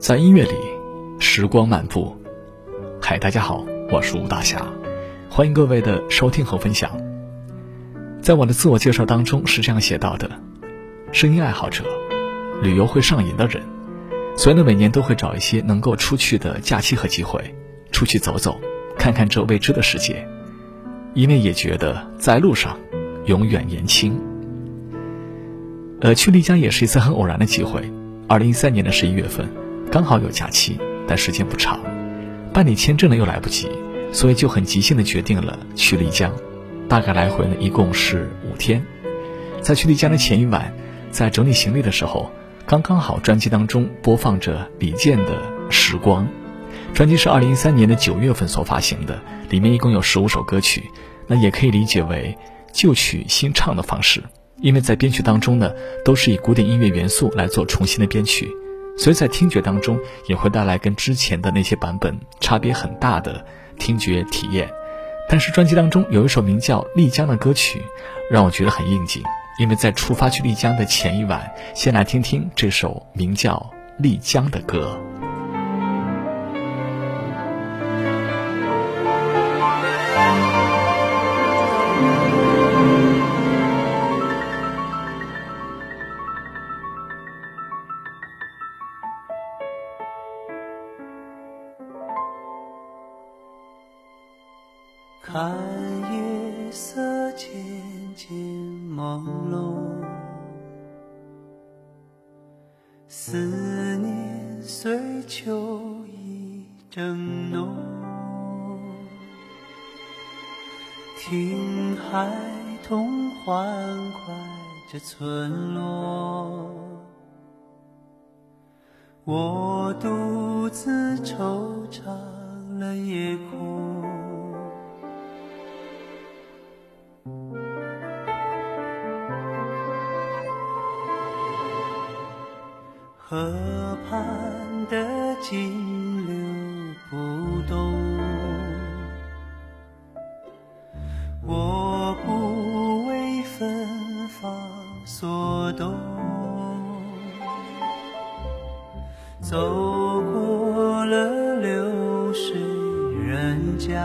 在音乐里，时光漫步。嗨，大家好，我是吴大侠，欢迎各位的收听和分享。在我的自我介绍当中是这样写到的：声音爱好者，旅游会上瘾的人，所以呢，每年都会找一些能够出去的假期和机会，出去走走，看看这未知的世界。因为也觉得在路上，永远年轻。呃，去丽江也是一次很偶然的机会。二零一三年的十一月份。刚好有假期，但时间不长，办理签证呢又来不及，所以就很即兴的决定了去丽江。大概来回呢一共是五天。在去丽江的前一晚，在整理行李的时候，刚刚好专辑当中播放着李健的《时光》。专辑是二零一三年的九月份所发行的，里面一共有十五首歌曲，那也可以理解为旧曲新唱的方式，因为在编曲当中呢，都是以古典音乐元素来做重新的编曲。所以在听觉当中也会带来跟之前的那些版本差别很大的听觉体验，但是专辑当中有一首名叫《丽江》的歌曲，让我觉得很应景，因为在出发去丽江的前一晚，先来听听这首名叫《丽江》的歌。看夜色渐渐朦胧，思念随秋意正浓。听孩童欢快着村落，我独自惆怅了夜空。河畔的金流不动，我不为芬芳所动。走过了流水人家，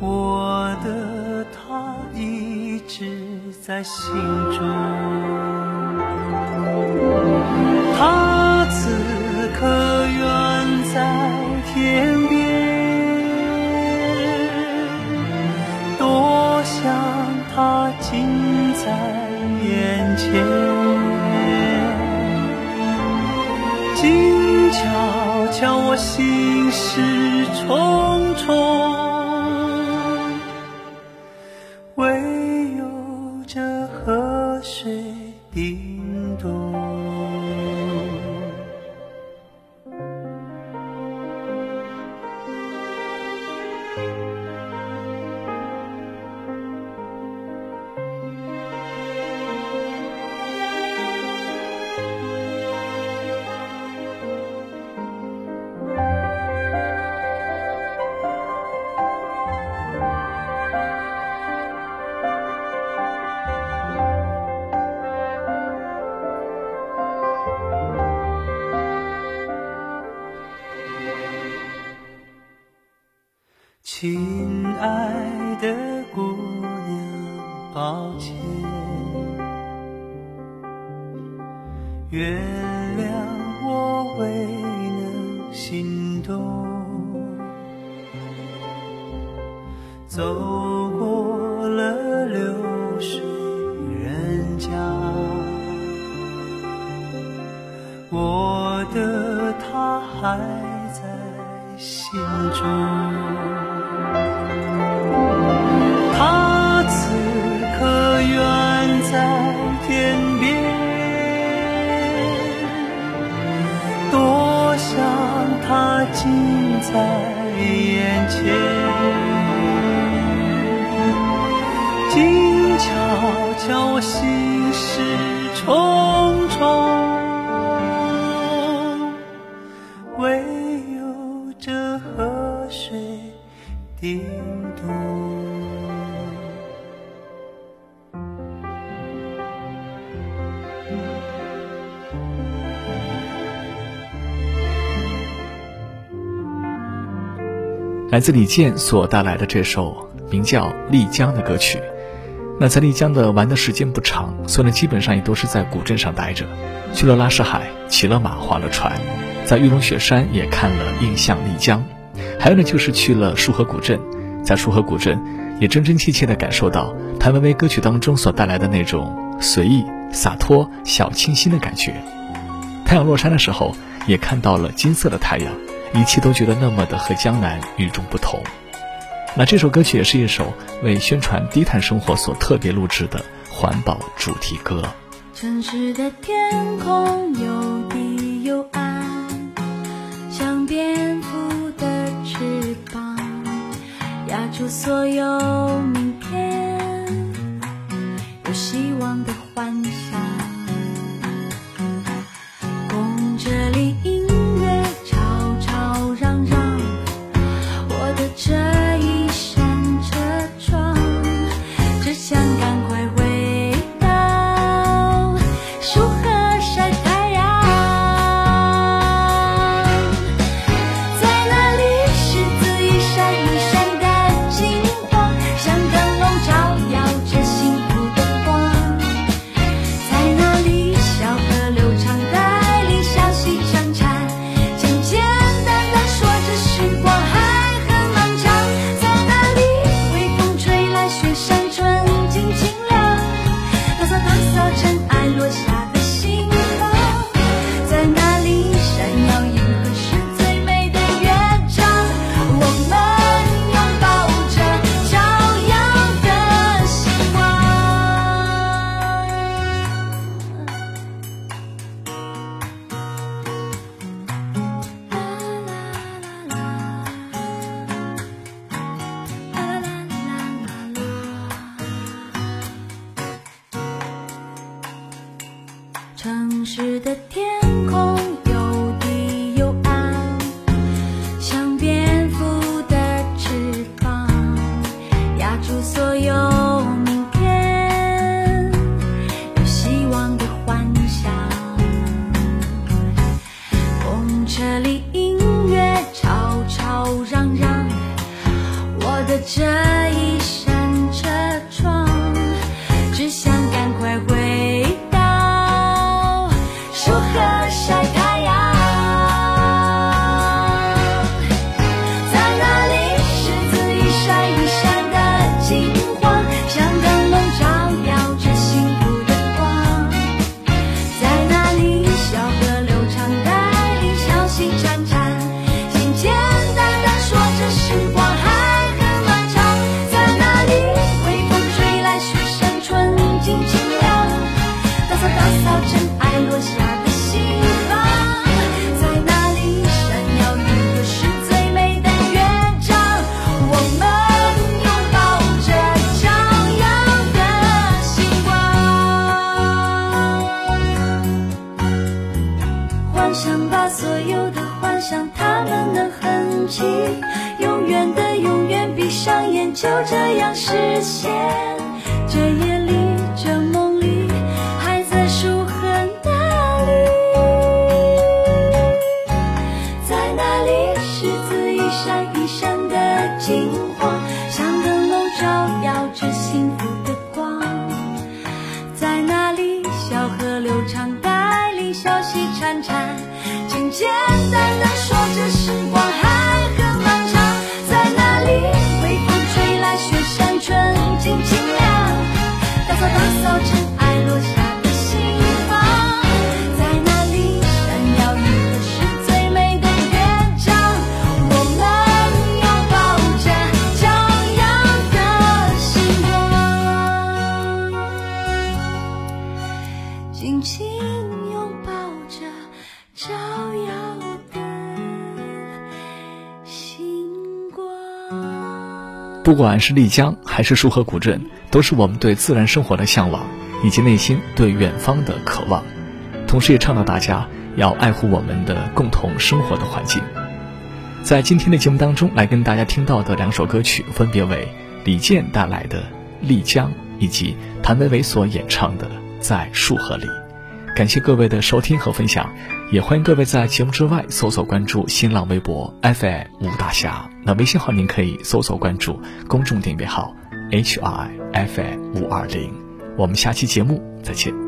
我的他一直在心中。他此刻远在天边，多想他近在眼前，静悄悄，我心事重重。 도 抱歉，原谅我未能心动。走过了流水人家，我的他还在心中。在眼前，静悄悄，我心事重重，唯有这河水叮咚。来自李健所带来的这首名叫《丽江》的歌曲。那在丽江的玩的时间不长，所以呢，基本上也都是在古镇上待着，去了拉市海，骑了马，划了船，在玉龙雪山也看了印象丽江，还有呢，就是去了束河古镇，在束河古镇也真真切切地感受到谭维维歌曲当中所带来的那种随意、洒脱、小清新的感觉。太阳落山的时候，也看到了金色的太阳，一切都觉得那么的和江南与众不同。那这首歌曲也是一首为宣传低碳生活所特别录制的环保主题歌。城市的天空又低又暗，像蝙蝠的翅膀，压住所有的这一的永远，闭上眼就这样实现。这夜里，这梦里，还在树河那里，在那里，柿子一闪一闪的金黄，像灯笼照耀着幸福的光。在那里，小河流长，带领小溪潺潺，简简单单说着时不管是丽江还是束河古镇，都是我们对自然生活的向往，以及内心对远方的渴望。同时，也倡导大家要爱护我们的共同生活的环境。在今天的节目当中，来跟大家听到的两首歌曲，分别为李健带来的《丽江》，以及谭维维所演唱的《在束河里》。感谢各位的收听和分享，也欢迎各位在节目之外搜索关注新浪微博 FM 吴大侠，那微信号您可以搜索关注公众订阅号 HI FM 五二零。我们下期节目再见。